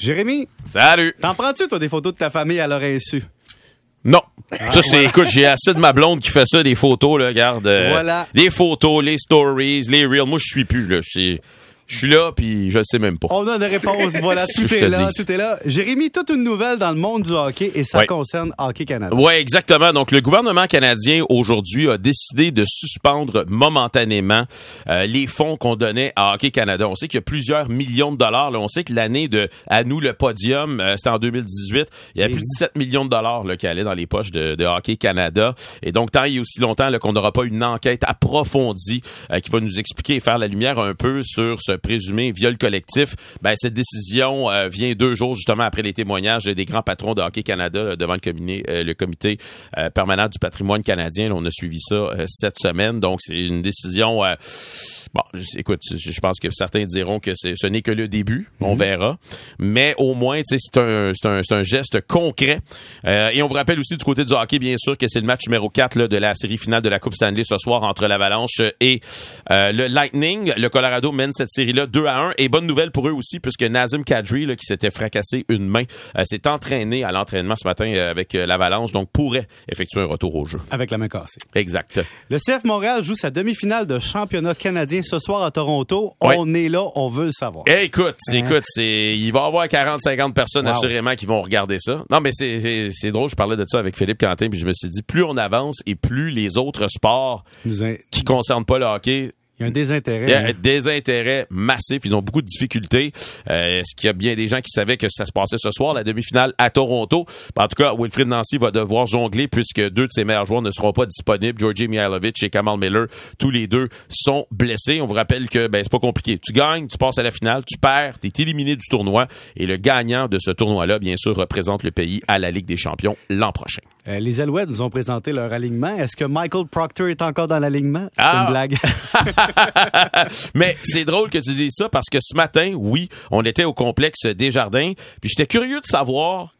Jérémy, Salut! t'en prends-tu, toi, des photos de ta famille à leur insu? Non. ça, c'est, écoute, j'ai assez de ma blonde qui fait ça, des photos, là, regarde. euh, Voilà. Les photos, les stories, les reels. Moi, je suis plus, là. Je suis- là, puis je le sais même pas. On a des réponses. Voilà, tout est là, dis. tout est là. Jérémy, toute une nouvelle dans le monde du hockey et ça Ouais. concerne Hockey Canada. Oui, exactement. Donc, le gouvernement canadien, aujourd'hui, a décidé de suspendre momentanément euh, les fonds qu'on donnait à Hockey Canada. On sait qu'il y a plusieurs millions de dollars. là. On sait que l'année de À nous le podium, euh, c'était en 2018. Il y a plus de 17 millions de dollars là, qui allaient dans les poches de, de Hockey Canada. Et donc, tant et aussi longtemps qu'on n'aura pas une enquête approfondie euh, qui va nous expliquer et faire la lumière un peu sur ce présumé viol collectif, ben, cette décision euh, vient deux jours justement après les témoignages des grands patrons de Hockey Canada devant le, comité- euh, le comité euh, permanent du patrimoine canadien. On a suivi ça cette semaine. Donc, c'est une décision... Bon, écoute, je pense que certains diront que ce n'est que le début, on verra. Mais au moins, c'est un, un, un geste concret. Euh, et on vous rappelle aussi du côté du hockey, bien sûr, que c'est le match numéro 4 là, de la série finale de la Coupe Stanley ce soir entre l'Avalanche et euh, le Lightning. Le Colorado mène cette série-là 2 à 1. Et bonne nouvelle pour eux aussi, puisque Nazem Kadri, là, qui s'était fracassé une main, euh, s'est entraîné à l'entraînement ce matin avec l'Avalanche, donc pourrait effectuer un retour au jeu. Avec la main cassée. Exact. Le CF Montréal joue sa demi-finale de championnat canadien ce soir à Toronto. On est là, on veut le savoir. Eh, écoute, écoute, c'est, il va y avoir 40-50 personnes Wow. assurément qui vont regarder ça. Non, mais c'est, drôle, je parlais de ça avec Philippe Quentin, puis je me suis dit, plus on avance et plus les autres sports qui concernent pas le hockey Il y a un désintérêt. il y a des intérêts massifs. Ils ont beaucoup de difficultés. Euh, Est-ce qu'il y a bien des gens qui savaient que ça se passait ce soir, la demi-finale à Toronto? En tout cas, Wilfried Nancy va devoir jongler puisque deux de ses meilleurs joueurs ne seront pas disponibles. Georgi Mihailovic et Kamal Miller, tous les deux sont blessés. On vous rappelle que ben, c'est pas compliqué. Tu gagnes, tu passes à la finale, tu perds, tu es éliminé du tournoi. Et le gagnant de ce tournoi-là, bien sûr, représente le pays à la Ligue des champions l'an prochain. Euh, les Alouettes nous ont présenté leur alignement. Est-ce que Michael Proctor est encore dans l'alignement? C'est Ah! une blague. Mais c'est drôle que tu dises ça parce que ce matin, oui, on était au complexe Desjardins, puis j'étais curieux de savoir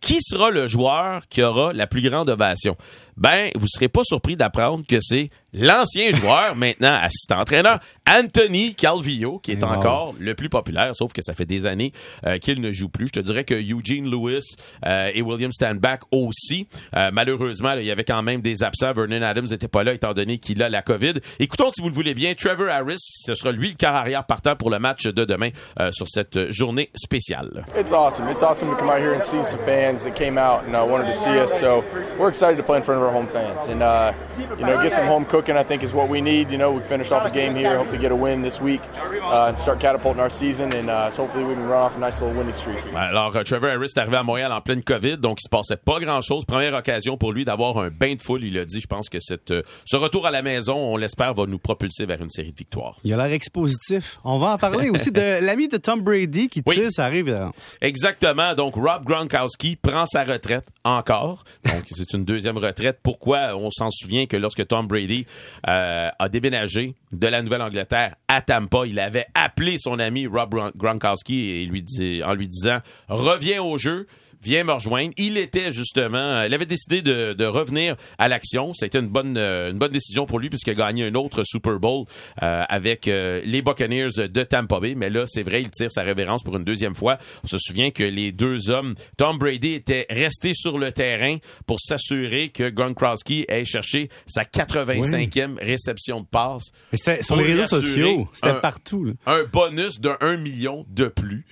qui sera le joueur qui aura la plus grande ovation. Ben, vous serez pas surpris d'apprendre que c'est l'ancien joueur, maintenant assistant entraîneur, Anthony Calvillo, qui est Wow. encore le plus populaire, sauf que ça fait des années euh, qu'il ne joue plus. Je te dirais que Eugene Lewis euh, et William Stanback aussi. Euh, malheureusement, là, il y avait quand même des absents. Vernon Adams n'était pas là, étant donné qu'il a la COVID. Écoutons, si vous le voulez bien, Trevor Harris, ce sera lui le quart arrière partant pour le match de demain euh, sur cette journée spéciale. It's awesome. It's awesome to come out here and see some fans that came out and uh, wanted to see us. So we're excited to play in front of our home fans, and uh, you know, get some home cooking. I think is what we need. You know, we finished off a game here. Hopefully, get a win this week uh, and start catapulting our season. And uh, so hopefully, we can run off a nice little winning streak. Alors, euh, Trevor Harris est arrivé à Montréal en pleine COVID, donc il se passait pas grand-chose. Première occasion pour lui d'avoir un bain de foule. Il a dit, je pense que cette, euh, ce retour à la maison, on l'espère, va nous propulser vers une série de victoires. Il a l'air expositif. On va en parler aussi de l'ami de Tom Brady qui Oui. tire sa révérence. Exactement. Donc, Rob Gronkowski prend sa retraite encore. Donc, c'est une deuxième retraite. Pourquoi? On s'en souvient que lorsque Tom Brady euh, a déménagé de la Nouvelle-Angleterre à Tampa, il avait appelé son ami Rob Gron- Gronkowski et lui dit, en lui disant « Reviens au jeu ». Viens me rejoindre. Il était justement, il avait décidé de, de revenir à l'action. Ça a été une bonne, euh, une bonne décision pour lui puisqu'il a gagné un autre Super Bowl euh, avec euh, les Buccaneers de Tampa Bay. Mais là, c'est vrai, il tire sa révérence pour une deuxième fois. On se souvient que les deux hommes, Tom Brady était resté sur le terrain pour s'assurer que Gronkowski ait cherché sa 85e réception de passe. Mais c'était sur les réseaux sociaux. C'était partout. là. Un bonus de 1 million de plus.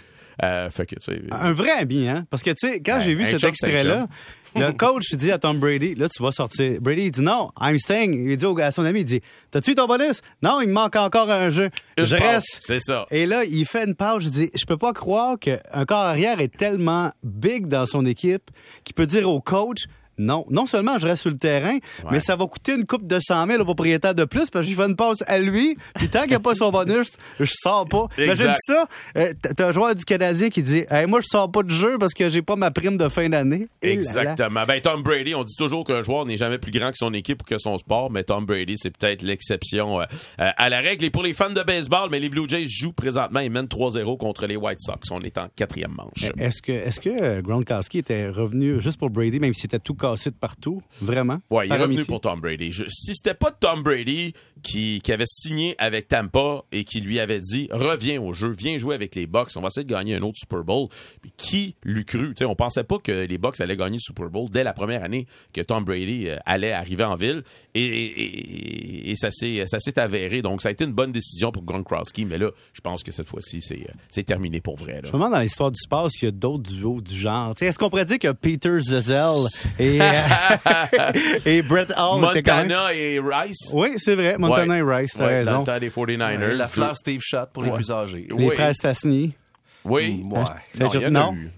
Euh, fait que, Un vrai ami, hein? Parce que, tu sais, quand j'ai vu cet extrait-là, le coach dit à Tom Brady, là, tu vas sortir. Brady, il dit non, I'm staying. Il dit à son ami, il dit, t'as-tu eu ton bonus? Non, il me manque encore un jeu. Une je passe, reste. c'est ça. Et là, il fait une pause. Je dis, je peux pas croire qu'un corps arrière est tellement big dans son équipe qu'il peut dire au coach, non, non seulement je reste sur le terrain, mais ça va coûter une coupe de 100 000 au propriétaire de plus parce que je fais une passe à lui, puis tant qu'il n'y a pas son bonus, je sors pas. Imagine Exact. ça, euh, t'as- un joueur du Canadien qui dit hey, Moi, je sors pas de jeu parce que j'ai pas ma prime de fin d'année. Et. Exactement. Ben, Tom Brady, on dit toujours qu'un joueur n'est jamais plus grand que son équipe ou que son sport, mais Tom Brady, c'est peut-être l'exception euh, euh, à la règle. Et pour les fans de baseball, mais les Blue Jays jouent présentement, ils mènent 3-0 contre les White Sox. On est en quatrième manche. Est-ce que, est-ce que Gronkowski était revenu juste pour Brady, même s'il était tout cassé de partout. Vraiment. Ouais, il est revenu amitié. pour Tom Brady. Je- si c'était pas Tom Brady qui, qui avait signé avec Tampa et qui lui avait dit reviens au jeu, viens jouer avec les Bucks, on va essayer de gagner un autre Super Bowl. Puis qui l'eût cru? Sais, on pensait pas que les Bucks allaient gagner le Super Bowl dès la première année que Tom Brady euh, allait arriver en ville et, et- et ça s'est ça s'est avéré. Donc ça a été une bonne décision pour Gronkowski, mais là, je pense que cette fois-ci c'est euh, terminé pour vrai. Là. Je me demande dans l'histoire du sport s'il y a d'autres duos du genre. Est-ce qu'on pourrait dire que Peter Zezel et, et Brett Hall étaient quand même- Montana et Rice? Oui, c'est vrai. Montana Ouais. et Rice, t'as Ouais, raison. Dans le temps des 49ers. La fleur Steve Shot pour les plus âgés. Les Oui. frères Stasny. Oui. Ouais. Non, il y en a Non. eu.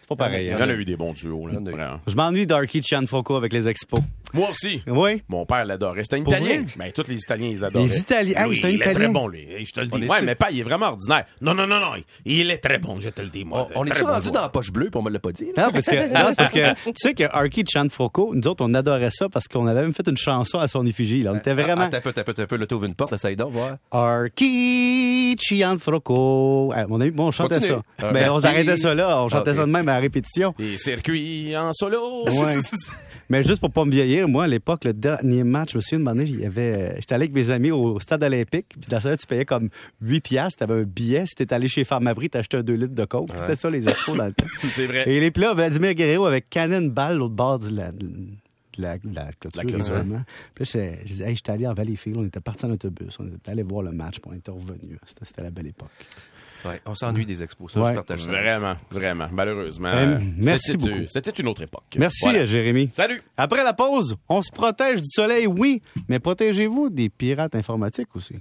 C'est pas pareil. Il y hein. en a eu des bons duos. Là. Je m'ennuie d'Arky Cianfrocco avec les expos. Moi aussi. Oui. Mon père l'adorait. C'était un Pour Italien. vrai? Mais tous les Italiens, ils adoraient. Les Italiens- Lui, c'était un il est Italien. très bon, lui. Je te le dis. Ouais, mais pas, il est vraiment ordinaire. Non, non, non, non. Il est très bon, je te le dis, moi. On, on est Très sûr bon rendu joueur. dans la poche bleue, puis on me l'a pas dit. là? Non, parce que, non, c'est parce que tu sais que Arky Cianfrocco, nous autres, on adorait ça parce qu'on avait même fait une chanson à son effigie. Là. On était vraiment. Attends un peu, attends un peu, attends un peu. Là, t'ouvres une porte, essaye donc, voir. Arky Cianfrocco. Ah, mon ami, bon, on chantait Continue. ça. Mais on arrêtait ça là. On chantait ça de même à répétition. Les circuits en solo. Ouais. Mais juste pour pas me vieillir, moi, à l'époque, le dernier match, je me souviens, une année, avait, j'étais allé avec mes amis au stade olympique, puis dans ça, tu payais comme 8 piastres, t'avais un billet, si t'étais allé chez Pharmavri, t'achetais un 2 litres de coke. C'était ça, les expos dans le temps. C'est vrai. Et les là, Vladimir Guerrero avec Cannonball l'autre bord de la, de la, de la clôture. La clôture. évidemment. Puis là, je disais, hey, j'étais allé en Valleyfield, on était parti en autobus, on était allé voir le match, puis on était revenu. C'était la belle époque. Ouais, on s'ennuie des expos, ça, Ouais. je partage ça. Vraiment, vraiment. Malheureusement. Euh, merci c'était- beaucoup. C'était une autre époque. Merci, Voilà. Jérémy. Salut. Après la pause, on se protège du soleil, oui, mais protégez-vous des pirates informatiques aussi.